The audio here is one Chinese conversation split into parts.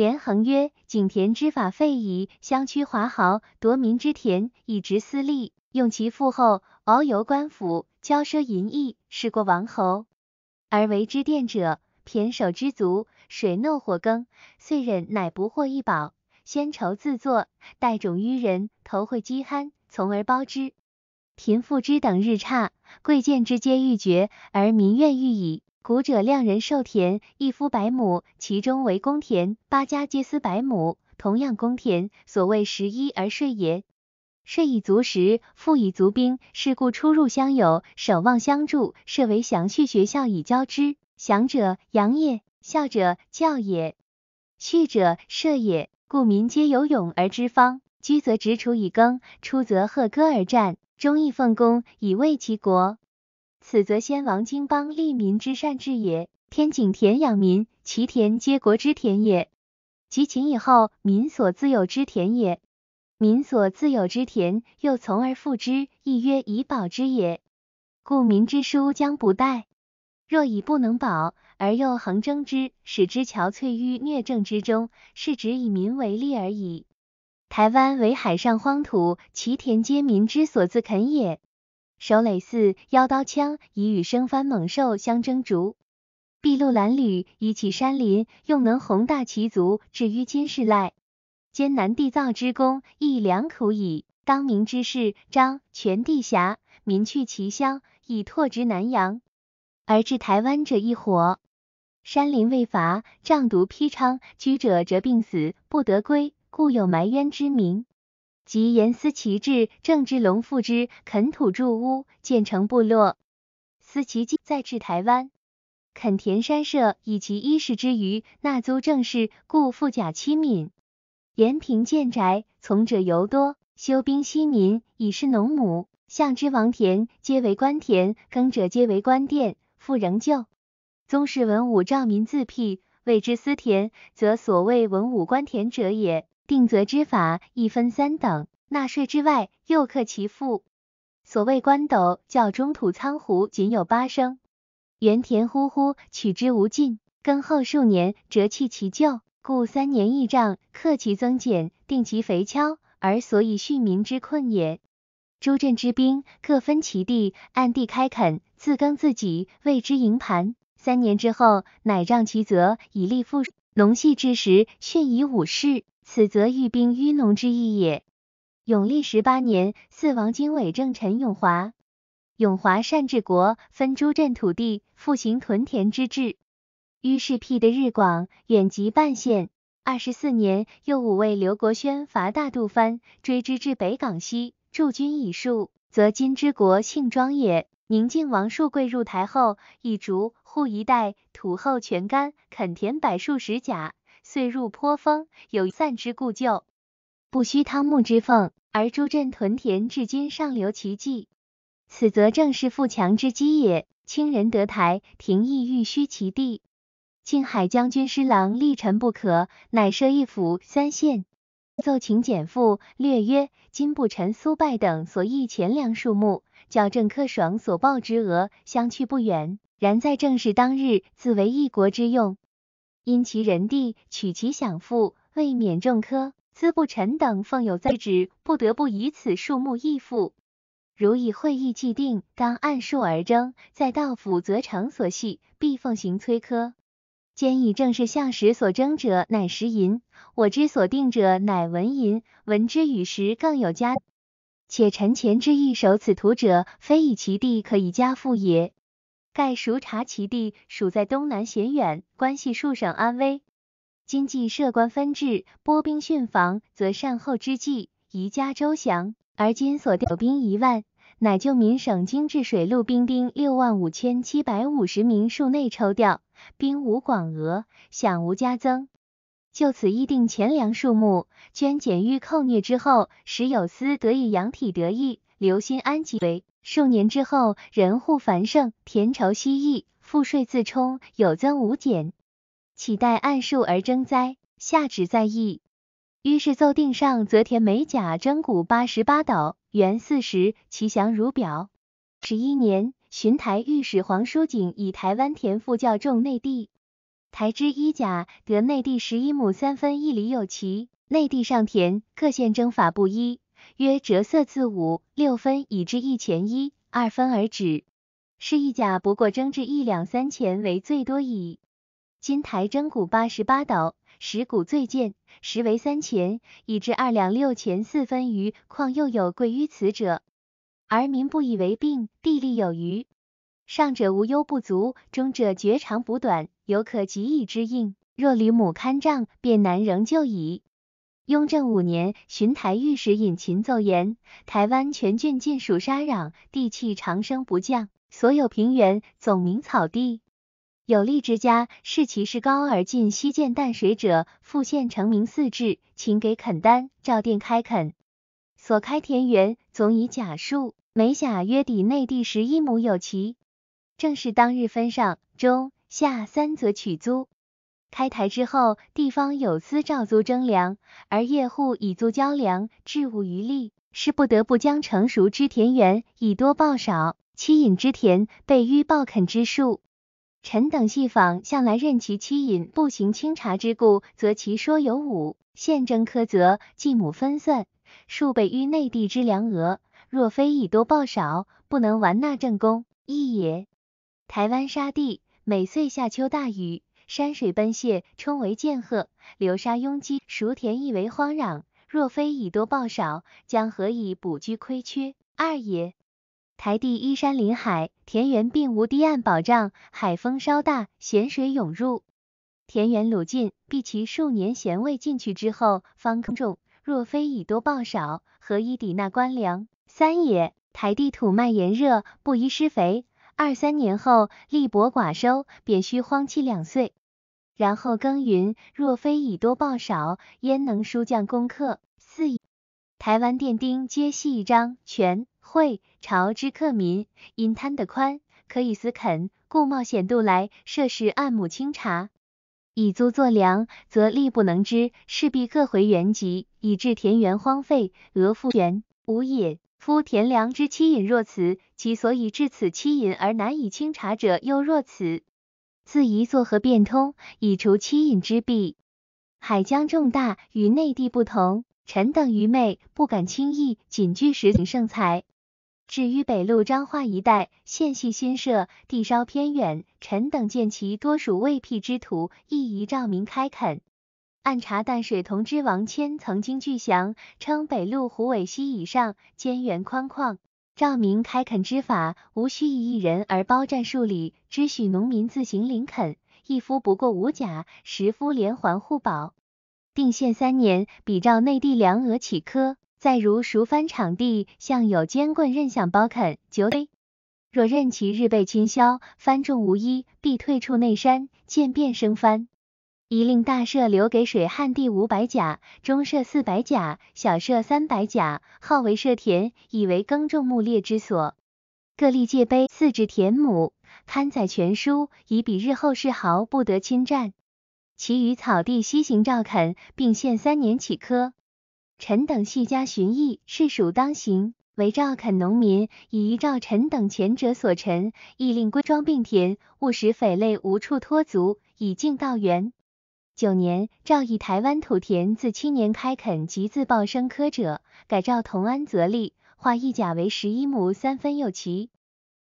连横曰：井田之法废矣，相驱华豪，夺民之田，以直私利，用其富厚，遨游官府，骄奢淫逸，是过王侯。而为之殿者，胼手之足，水耨火耕，遂忍乃不获一宝，先酬自作，待种于人，投会饥酣，从而包之。贫富之等日差，贵贱之皆欲绝，而民怨愈矣。古者量人受田，一夫百亩，其中为公田，八家皆私百亩，同样公田，所谓十一而税也。税以足食，赋以足兵，是故出入相有，守望相助，设为详序学校以教之。详者养也，孝者教也，序者射也。故民皆有勇而知方，居则执杵以耕，出则贺歌而战。忠义奉公以卫其国，此则先王经邦利民之善治也。天井田养民，其田皆国之田也；及秦以后，民所自有之田也。民所自有之田，又从而复之，亦曰以保之也。故民之书将不殆。若以不能保，而又恒征之，使之憔悴于虐政之中，是指以民为利而已。台湾为海上荒土，其田皆民之所自垦也。手垒四腰刀枪，以与生番猛兽相争逐；筚路蓝缕，以起山林，用能宏大其族，至于今世赖。艰难缔造之功，亦良苦矣。当明之士，张全地侠，民去其乡，以拓殖南阳，而至台湾者一伙。山林未伐，瘴毒披猖，居者则病死，不得归。故有埋冤之名，即严思其志，政治隆复之，垦土筑屋，建成部落。思其计再至台湾，垦田山社，以其衣食之余，纳租政事，故富甲妻敏。延平建宅，从者尤多。修兵息民，以示农亩。相之王田，皆为官田，耕者皆为官佃，复仍旧。宗室文武兆民自辟，谓之私田，则所谓文武官田者也。定则之法一分三等，纳税之外，又克其赋。所谓官斗，较中土仓湖仅有八升，原田呼呼，取之无尽。耕后数年，折弃其旧，故三年一丈，克其增减，定其肥锹，而所以恤民之困也。诸镇之兵，各分其地，按地开垦，自耕自给，谓之营盘。三年之后，乃让其泽，以利复农系之时，训以武士。此则寓兵于农之意也。永历十八年，四王经纬正陈永华，永华善治国，分诸镇土地，复行屯田之制。于是辟的日广，远及半县。二十四年，又五位刘国轩伐大渡藩，追之至北港西，驻军以戍，则今之国姓庄也。宁靖王树贵入台后，以竹户一带，土厚全干，垦田百数十甲。遂入颇丰，有散之故旧，不须汤木之奉，而诸镇屯田至今尚留其迹。此则正是富强之基也。清人得台，廷议欲虚其地。靖海将军施琅力陈不可，乃设一府三县，奏请减赋，略曰：今不陈苏败等所议钱粮数目，较郑克爽所报之额相去不远。然在正事当日，自为一国之用。因其人地取其享赋，未免重苛。资不臣等奉有在旨，不得不以此数目议赋。如以会议既定，当按数而征，在道府则成所系，必奉行催科。兼以正是相时所征者，乃实银；我之所定者，乃文银。文之与时更有加。且臣前之意守此图者，非以其地可以加赋也。盖熟察其地，属在东南险远，关系数省安危。今既设官分治，拨兵训防，则善后之计宜加周详。而今所调兵一万，乃就民省经治水陆兵丁六万五千七百五十名数内抽调，兵无广额，饷无加增。就此议定钱粮数目，捐减于寇虐之后，使有司得以养体得意，留心安吉为。数年之后，人户繁盛，田畴稀溢，赋税自充，有增无减，岂待按数而征哉？下旨在议。于是奏定上，则田每甲征谷八十八斗，原四十，其详如表。十一年，巡台御史黄叔景以台湾田赋较重内地。台之一甲得内地十一亩三分一厘有其，内地上田各县征法不一，约折色自五六分以至一钱一二分而止。是一甲不过征至一两三钱为最多矣。今台征谷八十八斗，十谷最贱，实为三钱，以至二两六钱四分余，况又有贵于此者？而民不以为病，地利有余。上者无忧不足，中者绝长补短，犹可及以之应。若吕母堪仗，便难仍旧矣。雍正五年，巡台御史尹勤奏言：台湾全郡尽属沙壤，地气长生不降，所有平原总名草地。有利之家，视其是高而尽西涧淡水者，复县成名四治，请给垦单，照定开垦。所开田园总以甲数，每甲约抵内地十一亩有其。正是当日分上、中、下三则取租。开台之后，地方有司照租征粮，而业户以租交粮，置无余力，是不得不将成熟之田园以多报少，欺隐之田被淤报垦之数。臣等细访，向来任其欺隐不行清查之故，则其说有五。现征苛责，继母分算，数倍于内地之粮额。若非以多报少，不能完纳正功，亦也。台湾沙地，每岁夏秋大雨，山水奔泻，冲为涧壑，流沙拥积，熟田亦为荒壤。若非以多报少，将何以补居亏缺？二也。台地依山临海，田园并无堤岸保障，海风稍大，咸水涌入，田园鲁尽，必其数年咸味进去之后，方耕种。若非以多报少，何以抵纳官粮？三也。台地土脉炎热，不宜施肥。二三年后，力薄寡收，便需荒弃两岁，然后耕耘。若非以多报少，焉能书将功课？四，台湾电丁皆系张、权、会、朝之客民，因贪得宽，可以私垦，故冒险度来，设施按亩清查，以租作粮，则力不能支，势必各回原籍，以致田园荒废，额复原。五也。夫田粮之欺隐若此，其所以至此欺隐而难以清查者又若此。自宜作何变通，以除欺隐之弊？海疆重大，与内地不同，臣等愚昧，不敢轻易仅据实景盛财。至于北路彰化一带，县系新设，地稍偏远，臣等见其多属未辟之土，亦宜照明开垦。按查淡水同知王谦曾经具详，称北路虎尾溪以上，间缘宽旷，照明开垦之法，无需以一人而包占数里，只许农民自行林垦，一夫不过五甲，十夫连环互保。定县三年，比照内地粮额起科，再如熟番场地，向有监棍任享包垦，九堆。若任其日被倾销，番种无一，必退出内山，渐变生番。一令大社留给水旱地五百甲，中社四百甲，小社三百甲，号为社田，以为耕种牧猎之所。各立界碑，四至田亩，刊载全书，以比日后世豪不得侵占。其余草地西行照垦，并限三年起科。臣等系家巡邑，是属当行。为照垦农民，以依照臣等前者所陈，亦令归庄并田，勿使匪类无处托足，以敬道源。九年，诏以台湾土田自七年开垦及自报生科者，改诏同安则例，划一甲为十一亩三分有其。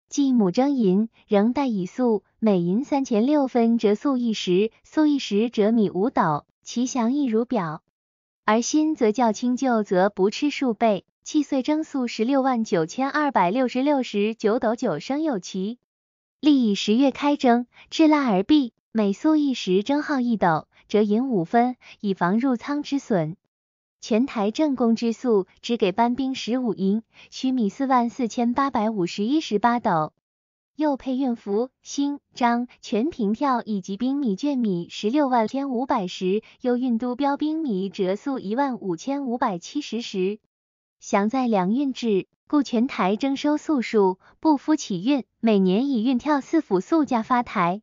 计亩征银，仍待以粟，每银三钱六分折粟一石，粟一石折米五斗，其详亦如表。而新则较轻旧则不吃数倍，契岁征粟十六万九千二百六十六石九斗九升有其。历以十月开征，至腊而毕，每粟一石征号一斗。折银五分，以防入仓之损。全台正工之粟，只给班兵十五银，须米四万四千八百五十一十八斗。又配运服、星章、全凭票以及兵米卷米十六万千五百石，又运都标兵米折粟一万五千五百七十石。详在粮运制，故全台征收粟数，不敷起运，每年以运票四府粟价发台，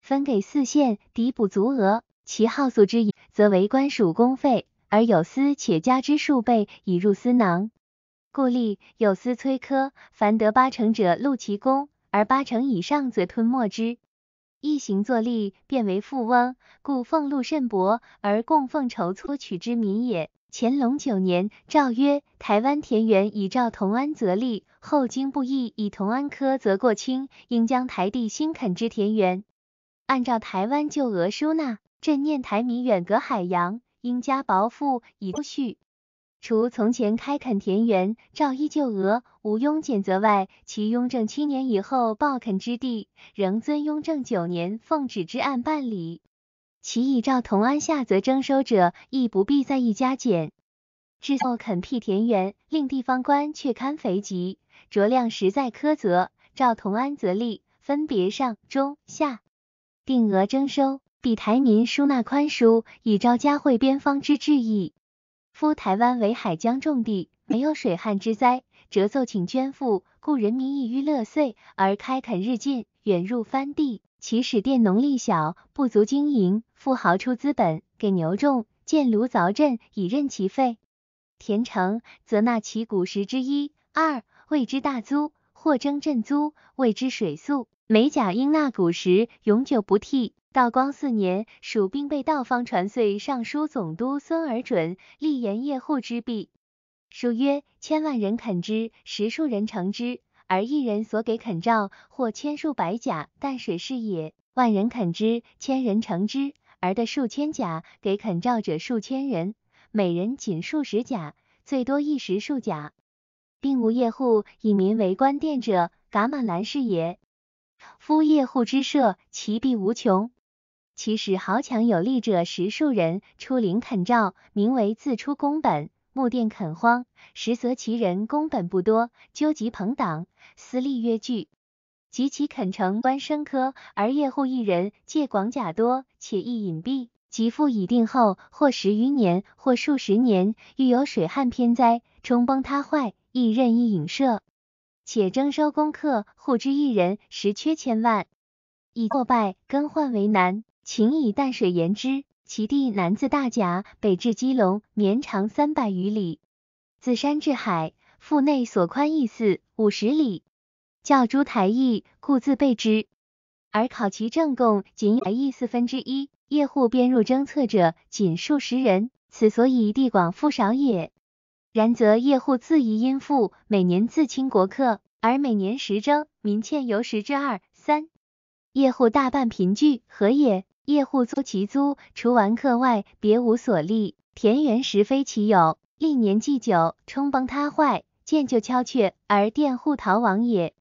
分给四县，抵补足额。其耗素之银，则为官属公费，而有司且加之数倍，以入私囊。故吏有司催科，凡得八成者录其功，而八成以上则吞没之。一行作力，便为富翁，故俸禄甚薄，而供奉筹措取之民也。乾隆九年，诏曰：台湾田园以照同安则立，后经不义以同安科则过轻，应将台地新垦之田园，按照台湾旧额收纳。朕念台民远隔海洋，应加薄赋以不恤。除从前开垦田园，照依旧额，无庸减责外，其雍正七年以后报垦之地，仍遵雍正九年奉旨之案办理。其以照同安下则征收者，亦不必再一加减。之后垦辟田园，令地方官却堪肥瘠，酌量实在苛责。照同安则立，分别上中下定额征收，比台民输纳宽疏，以昭嘉惠边方之志意。夫台湾为海疆重地，没有水旱之灾，折奏请捐赋，故人民易于乐岁，而开垦日进，远入藩地，其使佃农力小，不足经营，富豪出资本给牛种，建炉凿阵，以任其费。田成，则纳其谷实之一；二，谓之大租，或征镇租，谓之水粟。每甲应纳谷实，永久不替。道光四年，蜀兵被道方传岁尚书总督孙尔准，立言业户之弊。书曰：千万人垦之，十数人成之，而一人所给垦兆，或千数百甲，淡水是也；万人垦之，千人成之，而得数千甲，给垦兆者数千人，每人仅数十甲，最多一时数甲，并无业户以民为官店者，噶玛兰是也。夫业户之设，其弊无穷。其使豪强有力者十数人出林垦诏，名为自出宫本。木殿垦荒，实则其人公本不多，纠集朋党，私利约聚。及其垦成官升科，而业户一人，借广甲多，且易隐蔽。及赋已定后，或十余年，或数十年，遇有水旱偏灾，冲崩塌坏，亦任意隐射。且征收公客，户之一人，实缺千万，以破败更换为难。请以淡水言之，其地南自大甲，北至基隆，绵长三百余里，自山至海，腹内所宽亦四五十里。教诸台邑，故自备之。而考其正贡，仅台邑四分之一，业户编入征策者，仅数十人，此所以地广富少也。然则业户自宜因富，每年自清国客，而每年时征，民欠由十之二三，业户大半贫聚，何也？业户租其租，除完客外，别无所利。田园实非其有，历年既久，冲崩塌坏，见就敲却，而佃户逃亡也。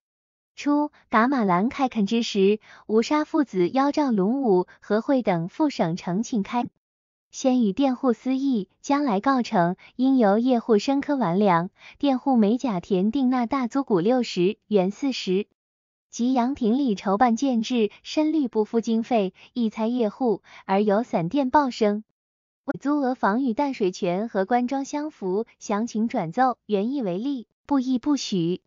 初，噶玛兰开垦之时，吴沙父子邀召龙武、何惠等赴省城请开，先与佃户私议，将来告成，应由业户深科完粮。佃户每甲田定纳大租谷六十元四十。及杨廷礼筹办建制，深虑不敷经费，一猜业户，而有散电报声，为租额房与淡水泉和官庄相符，详情转奏，原意为例，不义不许。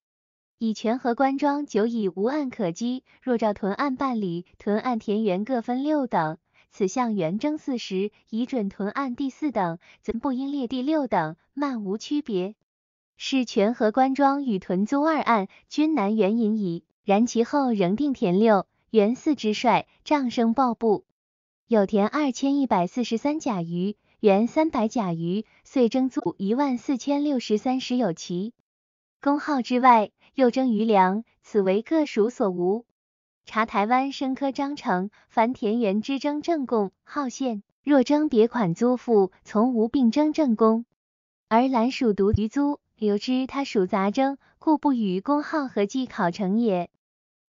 以泉和官庄久已无案可稽，若照屯案办理，屯案田园各分六等，此项原征四十，已准屯案第四等，则不应列第六等，漫无区别。是泉和官庄与屯租二案均难援引矣。然其后仍定田六，元四之帅，帐声报布，有田二千一百四十三甲余，原三百甲余，遂征租一万四千六十三石有其。公号之外，又征余粮，此为各属所无。查台湾生科章程，凡田园之征正贡号县，若征别款租赋，从无并征正贡，而兰属独余租。留之，他属杂征，故不与公号合计考成也。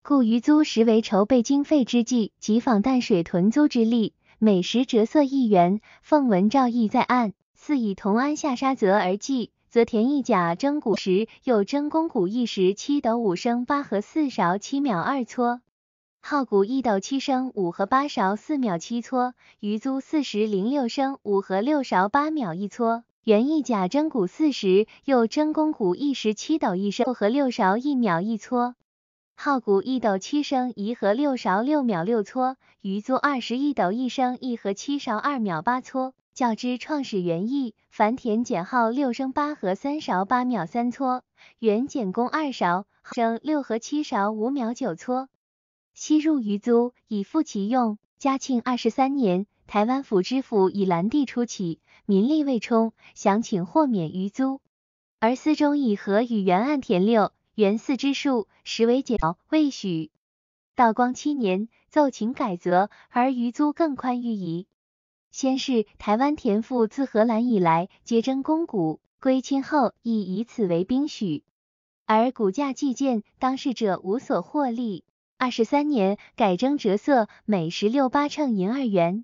故余租实为筹备经费之计，即仿淡水屯租之例，每时折色一元。奉文诏意在案，似以同安下沙泽而计，则田一甲征谷时，又征公谷一时七斗五升八合四勺七秒二撮，号谷一斗七升五合八勺四秒七撮，余租四十零六升五合六勺八秒一撮。原一甲征谷四十，又征公谷一时七斗一升和六勺一秒一撮，号谷一斗七升一和六勺六秒六撮，余租二十一斗一升一和七勺二秒八撮。较之创始原意，凡田减号六升八和三勺八秒三撮，原减工二勺升六和七勺五秒九撮。悉入余租，以复其用。嘉庆二十三年，台湾府知府以兰地初起，民力未充，详请豁免余租。而司中以和与原案填六、原四之数，实为减未许。道光七年，奏请改则，而余租更宽裕矣。先是，台湾田赋自荷兰以来，皆征公谷，归亲后亦以此为兵许。而股价计件，当事者无所获利。二十三年改征折色，每十六八秤银二元。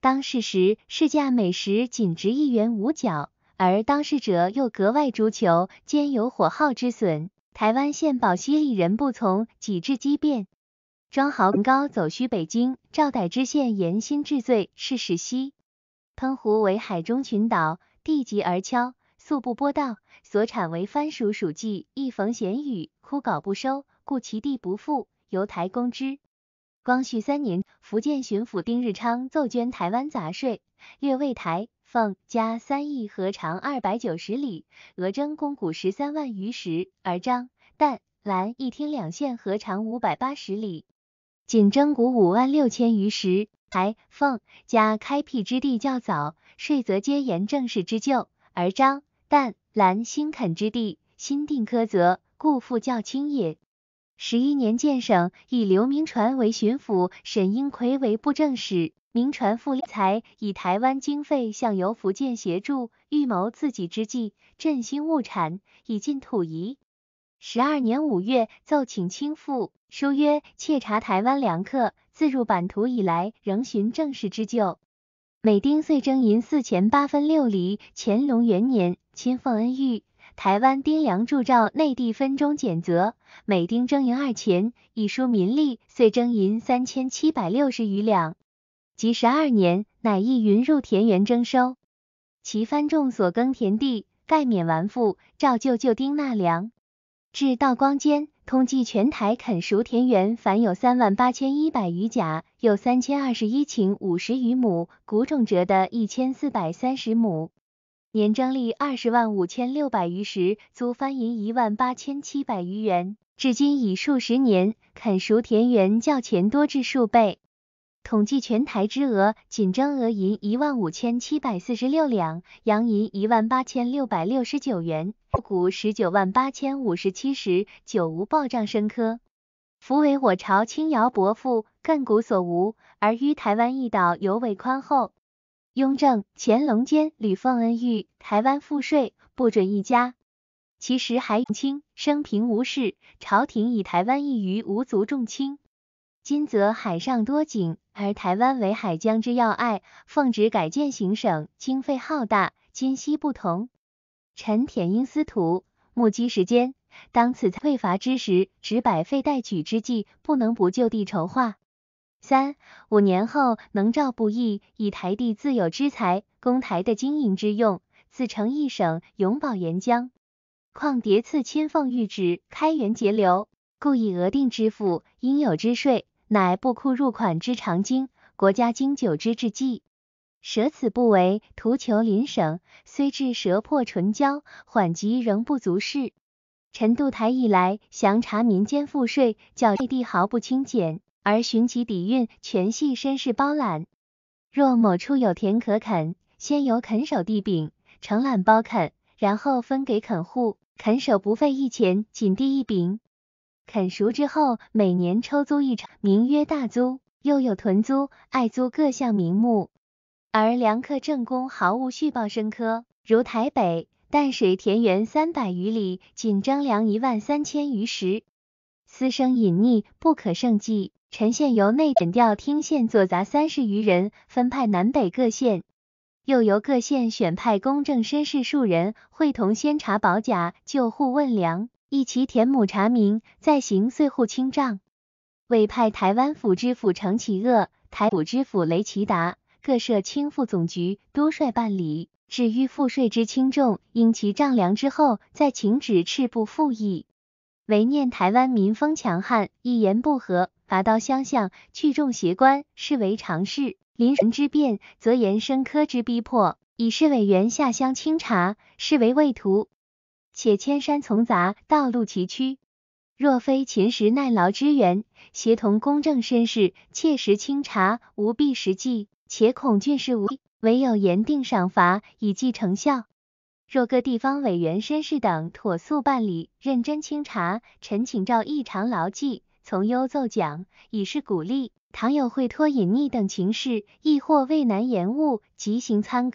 当世时市价每时仅值一元五角，而当事者又格外逐求，兼有火耗之损。台湾县保西里人不从，几至激变。庄豪高走须北京，赵代知县严心治罪，是时西澎湖为海中群岛，地极而敲。素不播道，所产为番薯、薯稷，亦逢咸雨，枯槁不收，故其地不富，由台公之。光绪三年，福建巡抚丁日昌奏捐台湾杂税，略为台、凤、加三亿，合长二百九十里，额征公谷十三万余石，而张、旦、兰一厅两县合长五百八十里，仅征谷五万六千余石。台、凤、加开辟之地较早，税则皆沿正式之旧，而张。旦兰新垦之地，新定苛责，故复较轻也。十一年建省，以刘铭传为巡抚，沈应奎为布政使。铭传复财，以台湾经费向由福建协助，预谋自己之计，振兴物产，以进土夷。十二年五月，奏请清赋，书曰：窃查台湾粮客，自入版图以来，仍循正式之旧。每丁岁征银四钱八分六厘。乾隆元年，亲奉恩谕，台湾丁粮铸照内地分中减责，每丁征银二钱，以书民力，遂征银三千七百六十余两。及十二年，乃议云入田园征收，其番众所耕田地，盖免完赋，照旧旧丁纳粮。至道光间。统计全台垦熟田园，凡有三万八千一百余甲，有三千二十一顷五十余亩，谷种折的一千四百三十亩，年征利二十万五千六百余石，租番银一万八千七百余元。至今已数十年，垦熟田园较前多至数倍。统计全台之额，仅征额银一万五千七百四十六两，洋银一万八千六百六十九元，谷十九万八千五十七石，久无报账生科。夫为我朝轻徭薄赋，亘古所无，而于台湾一岛尤为宽厚。雍正、乾隆间屡奉恩谕，台湾赋税不准一家。其实还清生平无事，朝廷以台湾一隅无足重轻。今则海上多景，而台湾为海疆之要隘，奉旨改建行省，经费浩大，今昔不同。臣田英司徒，目击时间，当此匮乏之时，只百废待举之际，不能不就地筹划。三五年后，能照布役，以台地自有之财，供台的经营之用，自成一省，永保沿江。况迭次亲奉谕旨，开源节流，故以额定支付应有之税。乃布库入款之常经，国家经久之至计，舍此不为，图求邻省，虽至舌破唇焦，缓急仍不足视。臣渡台以来，详查民间赋税，较内地毫不轻减，而寻其底蕴，全系绅士包揽。若某处有田可垦，先由垦守地禀，承揽包垦，然后分给垦户，垦守不费一钱，仅地一饼。垦熟之后，每年抽租一场，名曰大租，又有屯租、爱租各项名目。而粮客正宫毫无续报生科，如台北淡水田园三百余里，仅征粮一万三千余石，私生隐匿，不可胜计。陈县由内诊调听县作杂三十余人，分派南北各县，又由各县选派公正绅士数人，会同先查保甲，救护问粮。一齐填亩查明，再行岁户清账。委派台湾府知府程启鄂、台府知府雷其达各设清赋总局，督率办理。至于赋税之轻重，应其丈量之后，再请旨赤部复议。唯念台湾民风强悍，一言不合，拔刀相向，聚众挟关，视为常事。临人之变，则言生科之逼迫，以市委员下乡清查，视为畏途。且千山丛杂，道路崎岖，若非秦时耐劳之援，协同公正绅士，切实清查，无必实际，且恐郡事无，唯有严定赏罚，以计成效。若各地方委员、绅士等妥速办理，认真清查，臣请照异常牢记，从优奏奖，以示鼓励。倘有会托隐匿等情事，亦或畏难延误，即行参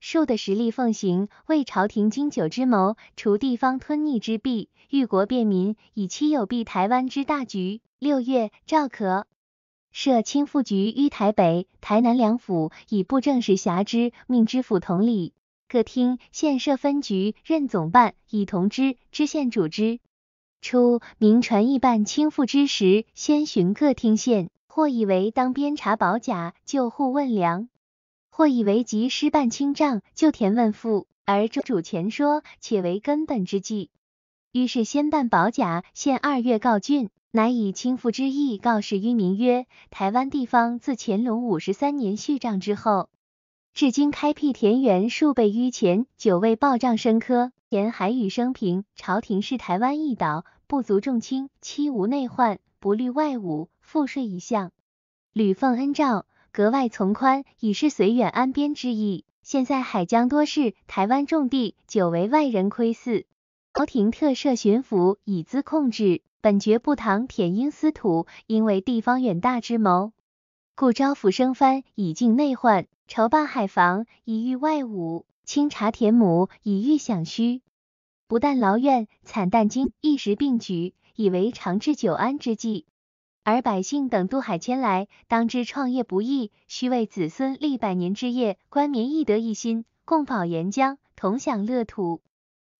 数的实力奉行，为朝廷经久之谋，除地方吞逆之弊，欲国便民，以期有弊台湾之大局。六月，赵可设清赋局于台北、台南两府，以布政使辖之，命知府同理。各厅县设分局，任总办，以同知、知县主之。初，明传议办清赋之时，先寻各厅县，或以为当边查保甲、救户问粮。或以为及失办清账，就田问赋，而主前说，且为根本之计。于是先办保甲，限二月告郡，乃以清赋之意告示于民曰：台湾地方自乾隆五十三年续账之后，至今开辟田园数倍于前，久未报账生科。前海语生平，朝廷视台湾一岛，不足重轻，妻无内患，不虑外侮，赋税一项，屡奉恩诏。格外从宽，以示绥远安边之意。现在海疆多事，台湾重地久为外人窥伺，朝廷特设巡抚以资控制。本觉不堂舔鹰私土，因为地方远大之谋，故招抚生藩以静内患，筹办海防以御外侮，清查田亩以御饷需。不但劳怨惨淡经一时并举，以为长治久安之计。而百姓等渡海迁来，当知创业不易，须为子孙立百年之业，官民亦得一心，共保沿江，同享乐土。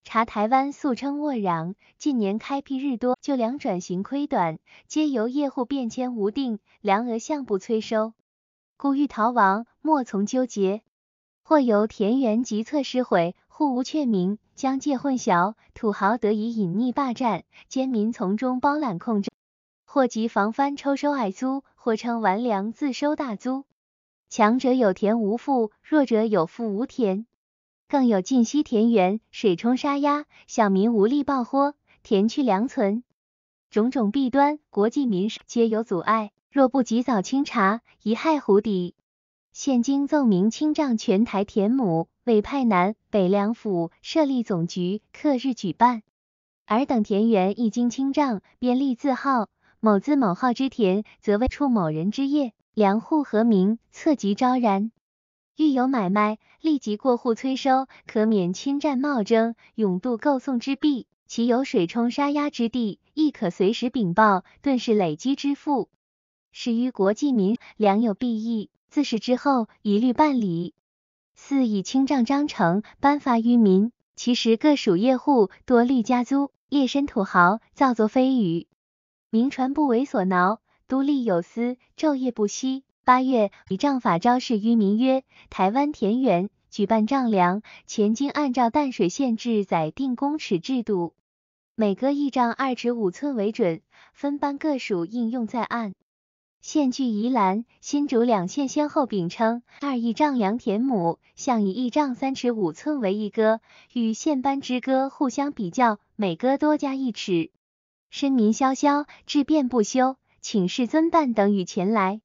查台湾素称沃壤，近年开辟日多，就粮转型亏短，皆由业户变迁无定，粮额向不催收，故欲逃亡，莫从纠结。或由田园急策失毁，户无确名，疆界混淆，土豪得以隐匿霸占，奸民从中包揽控制。或及防藩抽收矮租，或称完粮自收大租。强者有田无富，弱者有富无田。更有尽息田园，水冲沙压，小民无力报豁，田去粮存，种种弊端，国计民生皆有阻碍。若不及早清查，贻害湖底。现经奏明清账全台田亩，委派南北两府设立总局，克日举办。尔等田园一经清账，便立字号。某字某号之田，则为处某人之业，粮户和名，册籍昭然。欲有买卖，立即过户催收，可免侵占冒征、永渡购送之弊。其有水冲沙压之地，亦可随时禀报，顿时累积之富。始于国计民，粮有裨益，自始之后一律办理。四以清账章程颁发于民，其实各属业户多虑家租，劣绅土豪造作非语。民传不为所挠，都吏有司，昼夜不息。八月，以账法昭示于民曰：台湾田园举办丈量，前经按照淡水县制载定公尺制度，每割一丈二尺五寸为准，分班各属应用在案。县据宜兰、新竹两县先后秉称二亿丈良田亩，向以一丈三尺五寸为一割，与县班之割互相比较，每割多加一尺。深民萧萧，志变不休，请示尊办等与前来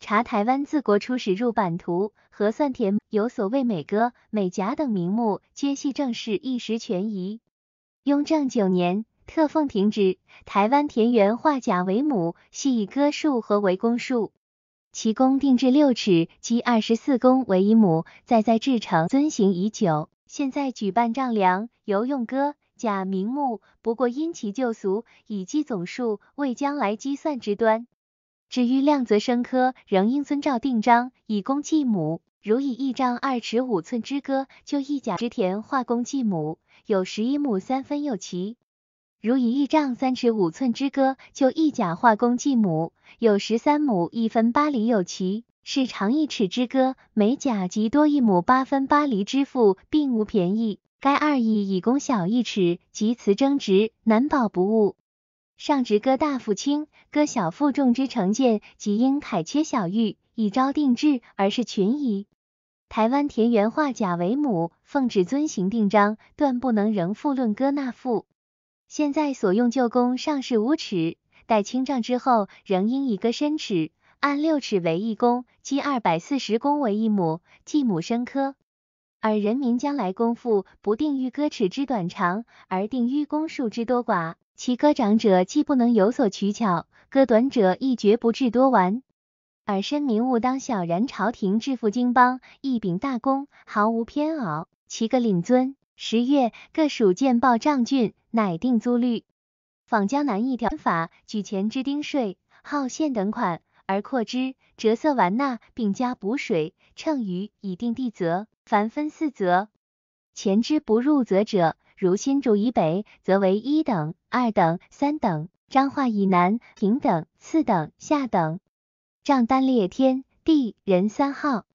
查台湾自国初始入版图，核算田有所谓每割、每甲等名目，皆系正式，一时权宜。雍正九年，特奉停止台湾田园画甲为亩，系以割数和为公数，其公定制六尺，即二十四公为一亩，在在制成，遵行已久。现在举办丈量，犹用割。甲名目，不过因其旧俗，以计总数，为将来计算之端。至于量则生科，仍应遵照定章，以公计亩。如以一丈二尺五寸之歌，就一甲之田画公计亩，有十一亩三分有奇；如以一丈三尺五寸之歌，就一甲画公计亩，有十三亩一分八厘有奇。是长一尺之歌，每甲即多一亩八分八厘之富，并无便宜。该二亿以供小一尺，及此争执，难保不误。上直割大腹轻，割小腹重之成见，即应凯切小玉，以招定制，而是群疑。台湾田园画甲为母，奉旨遵行定章，断不能仍复论割纳赋。现在所用旧弓上是五尺，待清丈之后，仍应一个深尺，按六尺为一弓，积二百四十弓为一亩，计亩生科。而人民将来功夫不定于割尺之短长，而定于弓数之多寡。其割长者既不能有所取巧，割短者亦绝不至多完。而申民务当小然朝廷致富经邦，一秉大功，毫无偏傲。其个领尊，十月各属见报帐郡，乃定租率。仿江南一条法，举前之丁税、号县等款，而扩之，折色完纳，并加补水、称余，以定地则。凡分四则，前之不入则者，如新竹以北，则为一等、二等、三等；彰化以南，平等、次等、下等。账单列天地人三号。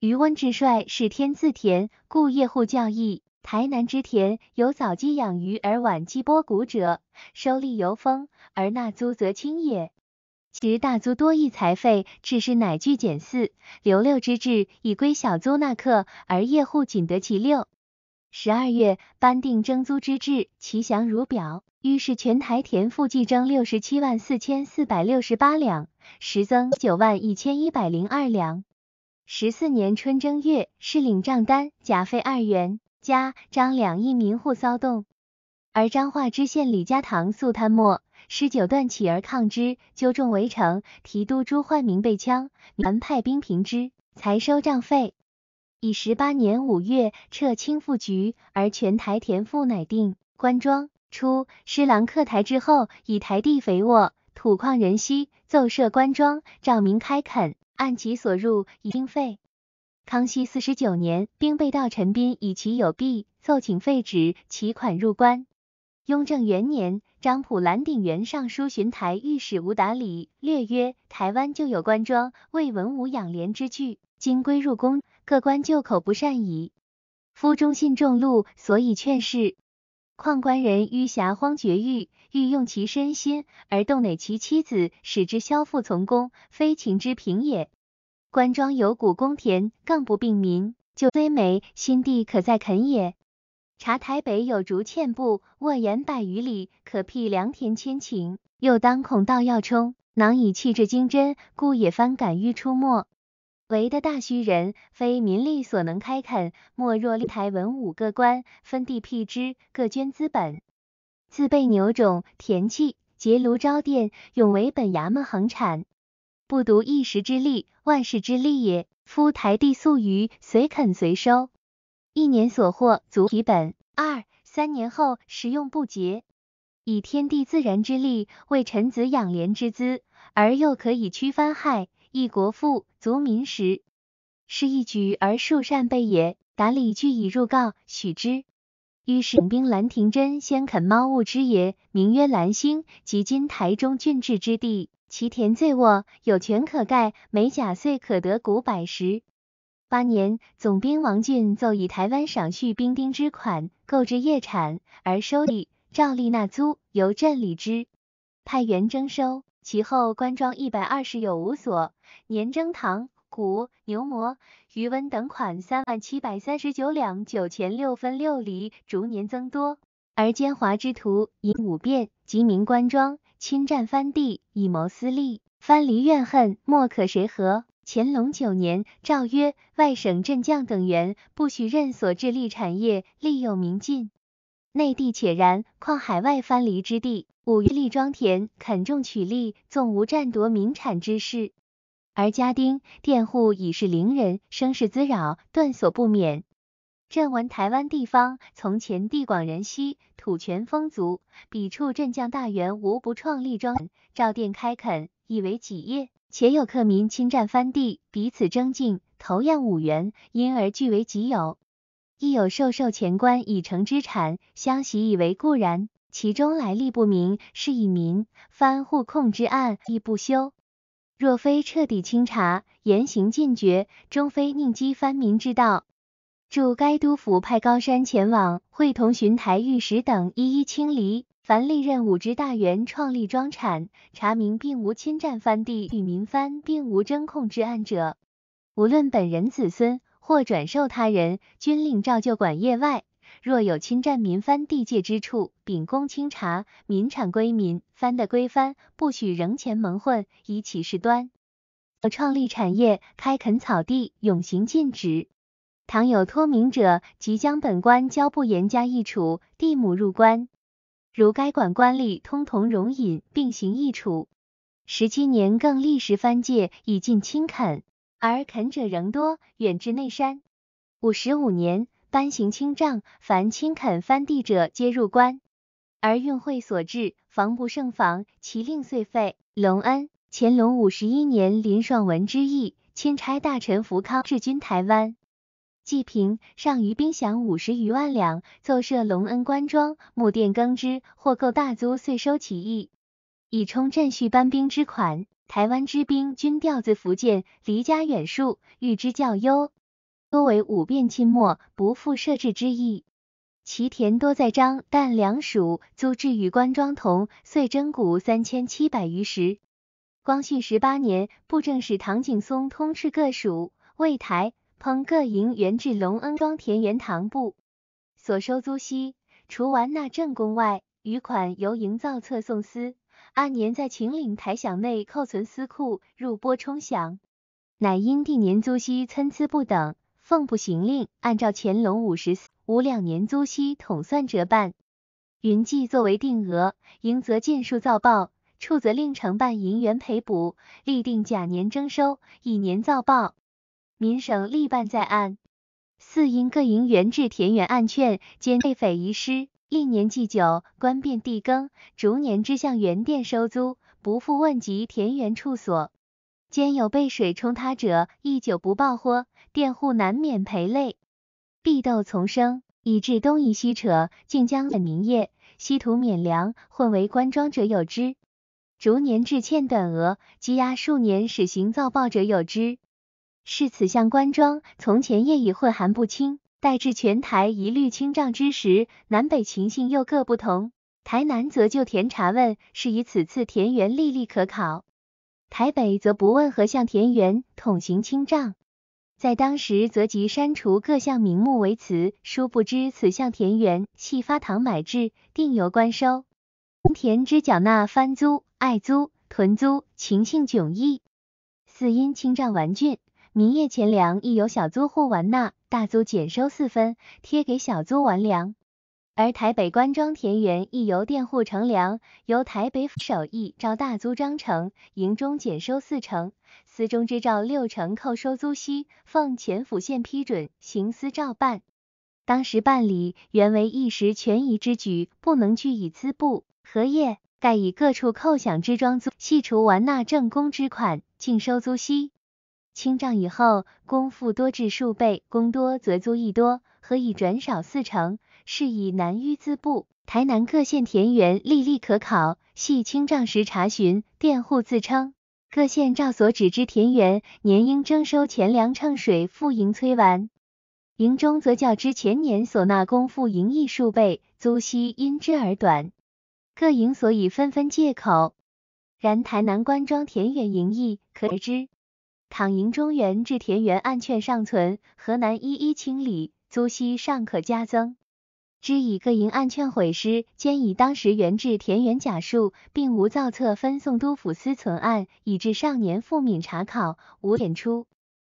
余温之帅是天字田，故业户较易。台南之田有早鸡养鱼而晚鸡剥谷者，收利由丰，而纳租则轻也。其大租多益财费，致使乃具减四留六之制，以归小租纳客，而业户仅得其六。十二月颁定征租之制，其详如表。于是全台田赋计征六十七万四千四百六十八两，实增九万一千一百零二两。十四年春正月，是领账单，甲费二元，加张两亿民户骚动。而彰化知县李家堂素贪墨。十九段起而抗之，纠众围城，提督朱焕明被枪，南派兵平之，才收账费。以十八年五月撤清复局，而全台田赋乃定。官庄初施琅克台之后，以台地肥沃，土旷人稀，奏设官庄，照明开垦，按其所入以经费。康熙四十九年，兵备道陈斌以其有弊，奏请废止，其款入关。雍正元年。张普兰鼎元尚书巡台御史吴达礼略曰：台湾旧有官庄，为文武养廉之具，今归入宫，各官旧口不善矣。夫忠信重禄，所以劝世。况官人于遐荒绝域，欲用其身心，而动馁其妻子，使之消父从公，非情之平也。官庄有谷公田，更不并民，就虽美，心地可再垦也。察台北有竹堑布，沃檐百余里，可辟良田千顷。又当孔道要冲，囊以气质精真，故也番敢于出没。为的大虚人，非民力所能开垦。莫若立台文武各官，分地辟之，各捐资本，自备牛种、田契，结庐招店，永为本衙门恒产。不独一时之利，万世之利也。夫台地粟余，随垦随收。一年所获足提本，二三年后食用不竭，以天地自然之力为臣子养廉之资，而又可以驱藩害，益国富，足民食，是一举而数善备也。达理具以入告，许之。于是兵兰亭真先垦猫物之野，名曰兰兴，即今台中郡治之地。其田最沃，有泉可盖，每甲岁可得谷百石。八年，总兵王俊奏以台湾赏恤兵丁之款，购置业产，而收礼，照例纳租，由镇理之，派员征收。其后官庄一百二十有五所，年征糖、谷、牛磨、余温等款三万七百三十九两九钱六分六厘，逐年增多。而奸猾之徒以五变，及民官庄，侵占藩地，以谋私利，藩篱怨恨，莫可谁和。乾隆九年诏曰：外省镇将等员不许任所治立产业，利诱民进。内地且然，况海外藩篱之地，五余立庄田，垦种取利，纵无占夺民产之事。而家丁佃户已是邻人，生事滋扰，断所不免。朕闻台湾地方从前地广人稀，土权丰足，彼处镇将大员无不创立庄照店开垦，以为己业。且有客民侵占藩地，彼此争竞，投样五元，因而据为己有；亦有授受钱官以成之产，相习以为固然，其中来历不明，是以民藩互控之案亦不休。若非彻底清查，严刑禁绝，终非宁击藩民之道。驻该督府派高山前往，会同巡台御史等一一清理。凡历任武职大员创立庄产，查明并无侵占藩地与民藩并无争控之案者，无论本人子孙或转授他人，均令照旧管业外，若有侵占民番地界之处，秉公清查，民产归民，番的归番，不许仍钱蒙混，以起事端。创立产业，开垦草地，永行禁止。倘有脱名者，即将本官交部严加议处，地亩入关。如该管官吏通同容隐，并行议处。十七年更历时翻界，已尽清垦，而垦者仍多，远至内山。五十五年，颁行清账，凡清垦翻地者，皆入关。而运会所至，防不胜防，其令遂废。隆恩，乾隆五十一年，林爽文之役，钦差大臣福康治军台湾。济平上余兵饷五十余万两，奏设隆恩官庄，木店耕织，或购大租，遂收其义，以充镇蓄班兵之款。台湾之兵均调自福建，离家远戍，遇之较忧，多为武变侵没，不复设置之意。其田多在张，但粮属租置与官庄同，遂征谷三千七百余石。光绪十八年，布政使唐景崧通斥各属，为台。烹各营原至隆恩庄田园堂部，所收租息，除完纳正宫外，余款由营造册送司，按年在秦岭台饷内扣存司库，入拨充饷。乃因地年租息参差不等，奉不行令，按照乾隆五十四五两年租息统算折半。云记作为定额，应则尽数造报，处则令承办银元赔补，立定甲年征收，乙年造报。民省立办在案，四因各营原制田园案券，兼被匪遗失，历年祭酒，官变地更，逐年之向原店收租，不复问及田园处所。兼有被水冲塌者，一久不报豁，佃户难免赔累。必斗丛生，以致东移西扯，竟将本民业，稀土免粮，混为官庄者有之。逐年致欠等额，积压数年，始行造报者有之。是此项官庄，从前业已混含不清，待至全台一律清账之时，南北情形又各不同。台南则就田查问，是以此次田园历历可考；台北则不问何项田园，统行清账。在当时，则即删除各项名目为词，殊不知此项田园系发堂买制，定由官收。田之缴纳番租、爱租、屯租，情形迥异。四因清账完竣。民业钱粮亦由小租户完纳，大租减收四分，贴给小租完粮。而台北官庄田园亦由佃户乘粮，由台北府首义照大租章程，营中减收四成，司中之照六成扣收租息，奉前府县批准，行司照办。当时办理原为一时权宜之举，不能据以资布何业，盖以各处扣饷之庄租，细除完纳正工之款，净收租息。清账以后，公复多至数倍，公多则租亦多，何以转少四成？是以难于资布。台南各县田园历历可考，系清账时查询，佃户自称，各县照所指之田园，年应征收钱粮秤水复营催完，营中则较之前年所纳公复营益数倍，租息因之而短，各营所以纷纷借口。然台南官庄田园营益可知。倘营中原至田园案券尚存，河南一一清理，租息尚可加增。知以各营案券毁失，兼以当时原制田园假数，并无造册分送都府司存案，以致上年复敏查考，无点出。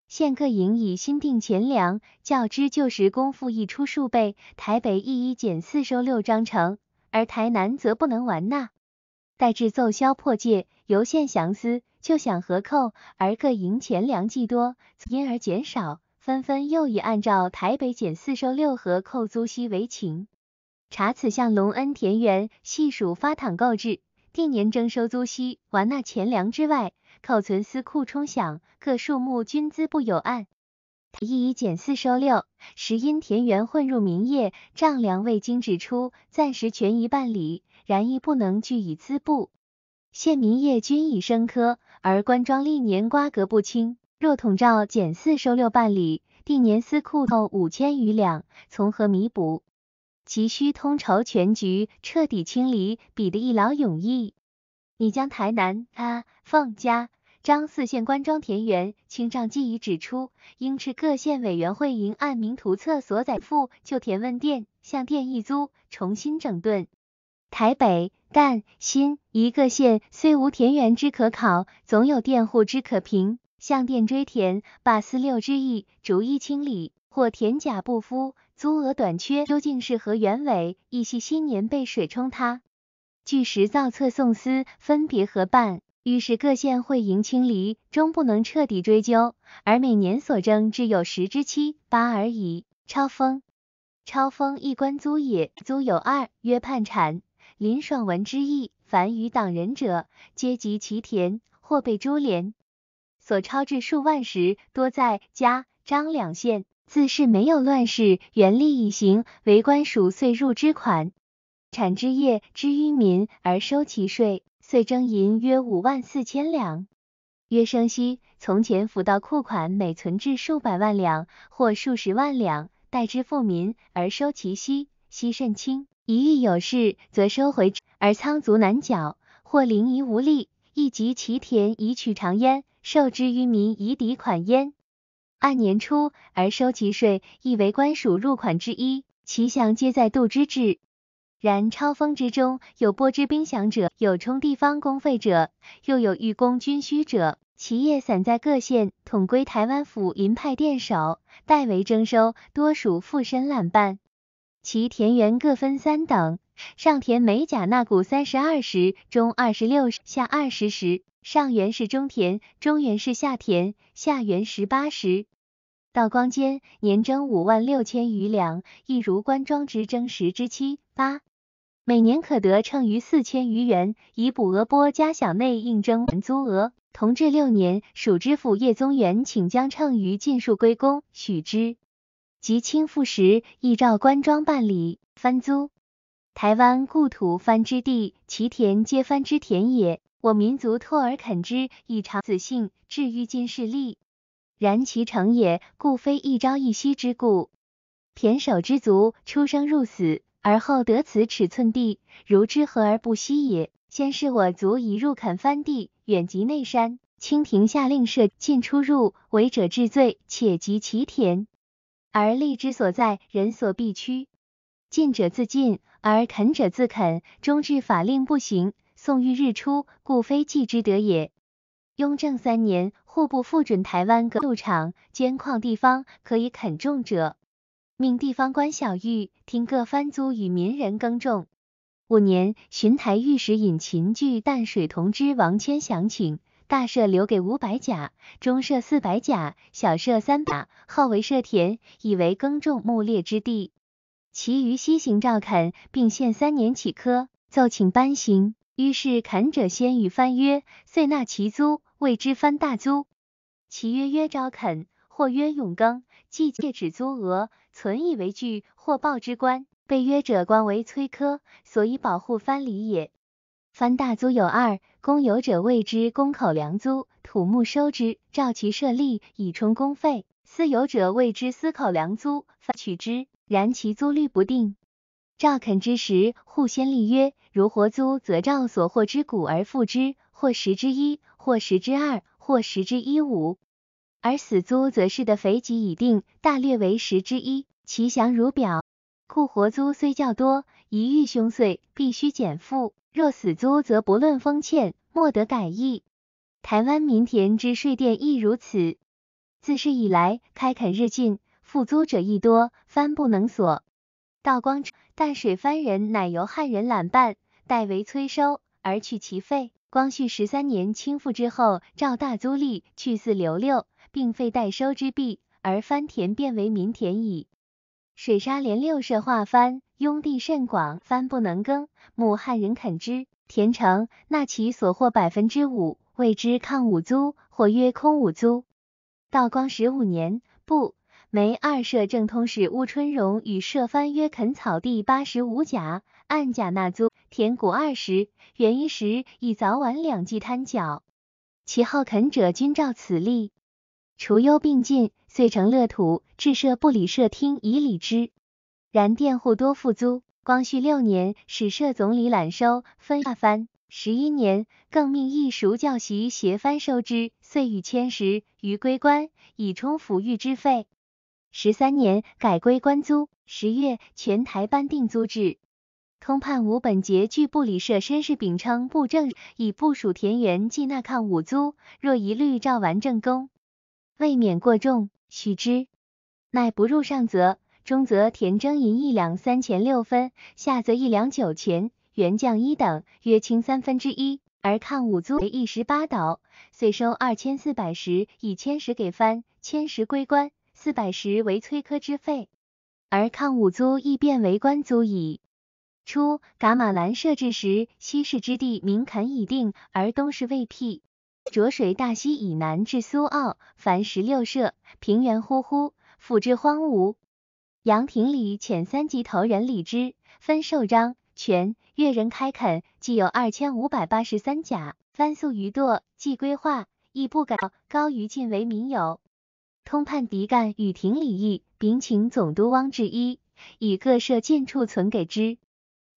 现各营以新定钱粮，较之旧时公复溢出数倍。台北一一减四收六章程，而台南则不能完纳。待至奏销破戒，由县详思。就想合扣，而各营钱粮既多，因而减少，纷纷又以按照台北减四收六合扣租息为情。查此项隆恩田园系属发堂购置，定年征收租息，完纳钱粮之外，扣存私库充饷，各数目均资不有案。一以减四收六，实因田园混入民业，丈量未经指出，暂时权宜办理，然亦不能据以资布。现民业均已升科，而官庄历年瓜葛不清。若统照减四收六办理，定年司库后五千余两，从何弥补？急需通筹全局，彻底清理，比得一劳永逸。你将台南、啊、凤家、张四县官庄田园清账记已指出，应斥各县委员会营按明图册所载附旧田问店，向店一租，重新整顿。台北、但、新一个县虽无田园之可考，总有佃户之可凭。向店追田，把四六之意逐一清理，或田甲不敷，租额短缺，究竟是何原委？亦系新年被水冲塌，据实造册宋司分别核办。于是各县会营清理，终不能彻底追究，而每年所征只有十之七八而已。超封，超封一官租也，租有二，约判产。林爽文之意，凡与党人者，皆及其田，或被株连。所超至数万时，多在嘉、张两县。自是没有乱世，原力已行，为官属岁入之款，产之业之于民而收其税，岁征银约五万四千两。约生息，从前府道库款每存至数百万两或数十万两，代之富民而收其息，息甚轻。一遇有事，则收回，而仓卒难缴，或灵遗无力，亦及其田以取长焉，受之于民以抵款焉。按年初而收其税，亦为官属入款之一，其饷皆在度之制。然超封之中，有拨之兵饷者，有充地方公费者，又有御供军需者，其业散在各县，统归台湾府临派殿守，代为征收，多属附身揽办。其田园各分三等，上田每甲纳谷三十二石，中二十六石，下二十石。上元是中田，中元是下田，下元十八石。道光间年征五万六千余两，亦如官庄之征十之七八，每年可得称余四千余元，以补额拨加饷内应征租额。同治六年，属知府叶宗元请将称余尽数归公，许之。及清复时，亦照官庄办理番租。台湾故土番之地，其田皆番之田也。我民族拓而垦之，以长子姓，至于今势利。然其成也，故非一朝一夕之故。田守之族，出生入死，而后得此尺寸地，如之何而不惜也？先是我族以入垦番地，远及内山，清廷下令设禁出入，违者治罪，且及其田。而利之所在，人所必趋。进者自进，而肯者自肯，终至法令不行。宋欲日出，故非计之得也。雍正三年，户部复准台湾各路场、监矿地方可以垦种者，命地方官小玉听各番租与民人耕种。五年，巡台御史尹秦据淡水同知王谦详请。大社留给五百甲，中社四百甲，小社三百，号为社田，以为耕种牧猎之地。其余西行照垦，并限三年起科，奏请颁行。于是垦者先与番约，遂纳其租，谓之番大租。其约曰招垦，或曰永耕，即借指租额，存以为据或报之官。被约者官为催科，所以保护番礼也。番大租有二，公有者谓之公口粮租，土木收之，照其设立以充公费；私有者谓之私口粮租，番取之，然其租率不定。照垦之时，互先立约，如活租，则照所获之谷而付之，或十之一，或十之二，或十之一五；而死租则是的肥瘠已定，大略为十之一，其详如表。故活租虽较多，一遇凶岁，必须减负。若死租，则不论封欠，莫得改易。台湾民田之税佃亦如此。自是以来，开垦日进，复租者亦多，番不能所。道光淡水番人乃由汉人揽办，代为催收，而取其费。光绪十三年清复之后，照大租吏去四留六，并废代收之弊，而番田变为民田矣。水沙连六社划番。拥地甚广，番不能耕，牧汉人垦之，田成，纳其所获百分之五，谓之抗五租，或曰空五租。道光十五年，不，梅二社正通使乌春荣与社番约垦草地八十五甲，按甲纳租，田谷二十，元一时以早晚两季摊缴，其后垦者均照此例，除忧并进，遂成乐土，置社不理社厅以理之。然佃户多付租。光绪六年，始设总理揽收分下番，十一年，更命一塾教习协藩收之，遂与千石于归官，以充抚育之费。十三年，改归官租。十月，全台颁定租制。通判吴本节据部里设绅士秉称布政，以部署田园计纳抗五租，若一律照完正公，未免过重，许之。乃不入上则，中则田征银一两三钱六分，下则一两九钱。原降一等，约清三分之一，而抗五租为一十八斗，遂收二千四百石，以千石给藩，千石归官，四百石为催科之费，而抗五租亦变为官租矣。初，噶玛兰设置时，西市之地民垦已定，而东市未辟。浊水大溪以南至苏澳，凡十六社，平原忽忽，复之荒芜。杨廷礼遣三级头人李之，分受章。权越人开垦，计有二千五百八十三甲，番粟余垛，既规划，亦不改，高于晋为民有。通判狄干与廷礼议，禀请总督汪志一，以各设建处存给之。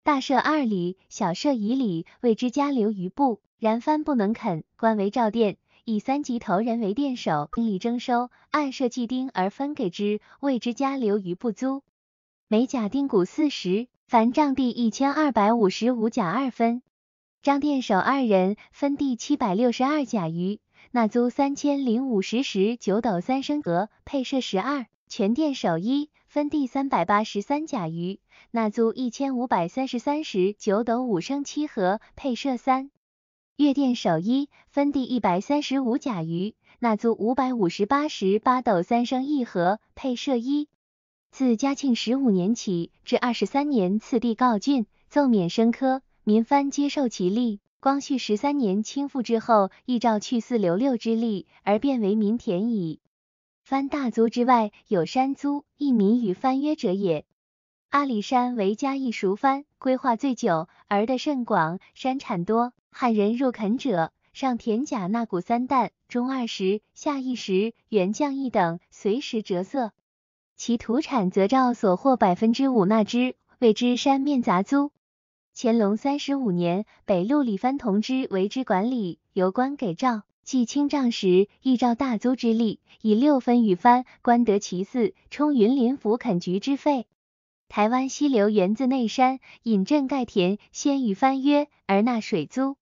大设二里，小设一里，谓之家留余部。然番不能垦，官为赵殿，以三级头人为店首，经理征收，按设计丁而分给之，谓之家留于不租。每甲丁谷四十。凡丈地一千二百五十五甲二分，张店首二人分地七百六十二甲余，纳租三千零五十石九斗三升额，配设十二。全店首一分地三百八十三甲余，纳租一千五百三十三石九斗五升七合，配设三。月店守一分地一百三十五甲余，纳租五百五十八石八斗三升一合，配设一。自嘉庆十五年起至二十三年，次第告竣，奏免升科，民藩接受其例。光绪十三年清复之后，亦照去四留六之例，而变为民田矣。藩大租之外，有山租，一民与藩约者也。阿里山为嘉义熟藩，规划最久，而得甚广，山产多。汉人入垦者，上田甲纳谷三担，中二十，下一十，原降一等，随时折色。其土产则照所获百分之五纳之，谓之山面杂租。乾隆三十五年，北路李藩同知为之管理，由官给诏，计清账时，依照大租之例，以六分与藩，官得其四，充云林府垦局之费。台湾溪流源自内山，引镇盖田，先与藩约而纳水租，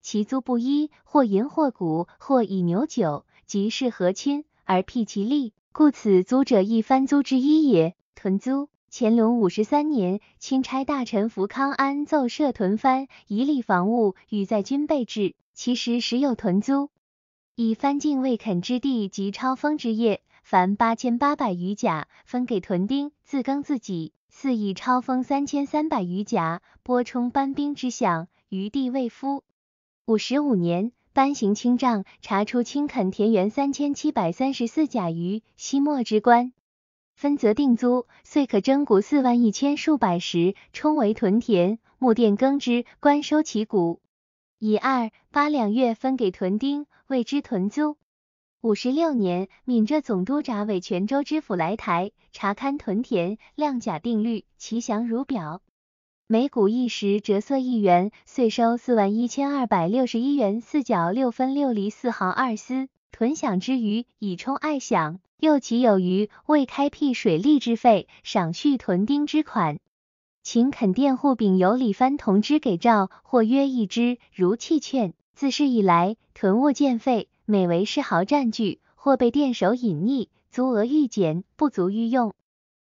其租不一，或银或谷，或以牛酒，即是和亲而辟其利。故此租者一番租之一也。屯租，乾隆五十三年，钦差大臣福康安奏设屯番，一立防务，与在军备制。其实时有屯租，以番境未垦之地及超封之业，凡八千八百余甲，分给屯丁自耕自给。四以超封三千三百余甲，拨充班兵之饷，余地未敷。五十五年。颁行清账，查出清垦田园三千七百三十四甲余，西末之官，分则定租，遂可征谷四万一千数百石，充为屯田，木店耕之，官收其谷，以二八两月分给屯丁，谓之屯租。五十六年，闽浙总督札委泉州知府来台查勘屯田，量甲定律，其详如表。每股一石折色一元，岁收四万一千二百六十一元四角六分六厘四毫二丝。屯饷之余，以充爱饷，又其有余，未开辟水利之费，赏恤屯丁之款。请垦佃户丙由李藩同知给诏，或约一之，如弃券。自是以来，屯务建费，每为世豪占据，或被店首隐匿，租额预减，不足御用。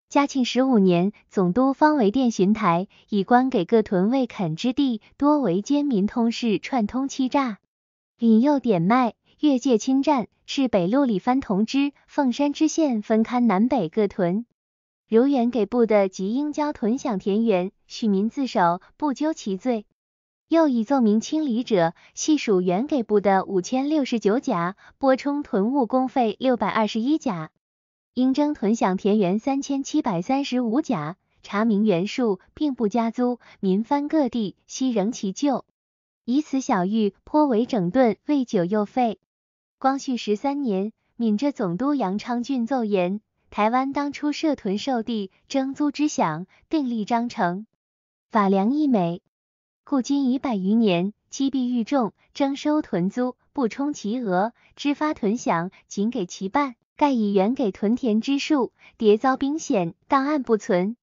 嘉庆十五年，总督方为殿巡台，以官给各屯未垦之地，多为奸民通事，串通欺诈，引诱点卖，越界侵占。是北路里番同知，凤山知县分勘南北各屯，如原给部的，吉英郊屯饷田园，许民自首，不究其罪。又以奏明清理者，系属原给部的五千六十九甲，拨充屯务公费六百二十一甲。应征屯饷田园三千七百三十五甲，查明原数，并不加租。民藩各地悉仍其旧，以此小狱颇为整顿，未久又废。光绪十三年，闽浙总督杨昌俊奏言：台湾当初设屯受地征租之饷，订立章程，法良益美，故今已百余年。积弊愈重，征收屯租不充其额，支发屯饷仅给其半，盖以原给屯田之数，迭遭兵险，档案不存。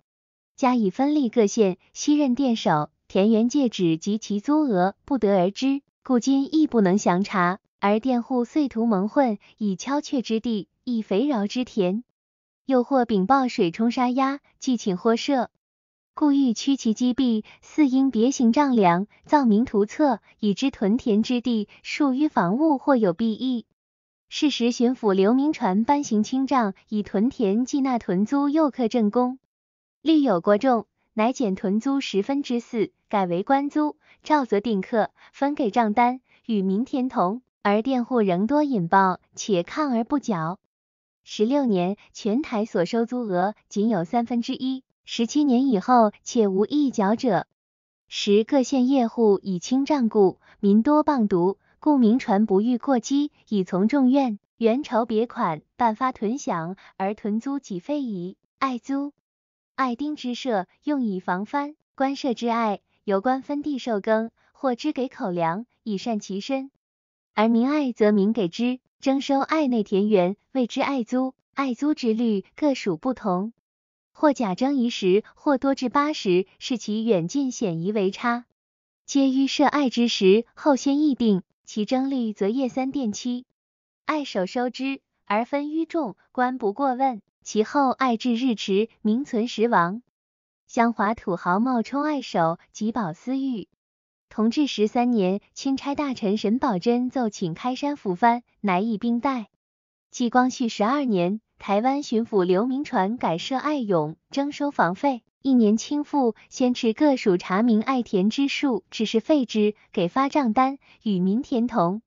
加以分立各县，悉任殿守，田园界址及其租额不得而知，故今亦不能详查。而佃户遂图蒙混，以敲却之地，以肥饶之田，又或禀报水冲沙压，即请获赦。故欲驱其积弊，似应别行丈量，造明图册，以知屯田之地树于防务或有弊益。是时巡抚刘铭传颁行清账，以屯田计纳屯租，又课正工，虑有过重，乃减屯租十分之四，改为官租，照则定课，分给账单，与民田同。而佃户仍多引报，且抗而不缴。十六年，全台所收租额仅有三分之一；十七年以后，且无一缴者。时各县业户以清账故，民多谤读，故名传不欲过激，以从众怨。元筹别款，半发屯饷，而屯租己废矣。爱租，爱丁之社用以防藩，官舍之爱，由官分地受耕，或支给口粮，以善其身。而民爱则民给之，征收爱内田园，谓之爱租。爱租之律各属不同，或假征一时，或多至八十，视其远近显宜为差。皆于设爱之时，后先议定，其征率则夜三殿七。爱首收之，而分于众，官不过问。其后爱至日迟，名存实亡。香华土豪冒充爱首，及保私欲。同治十三年，钦差大臣沈葆桢奏请开山抚番，乃以兵代。继光绪十二年，台湾巡抚刘铭传改设爱勇，征收房费，一年清付。先持各属查明爱田之数，只是废之，给发账单，与民田同。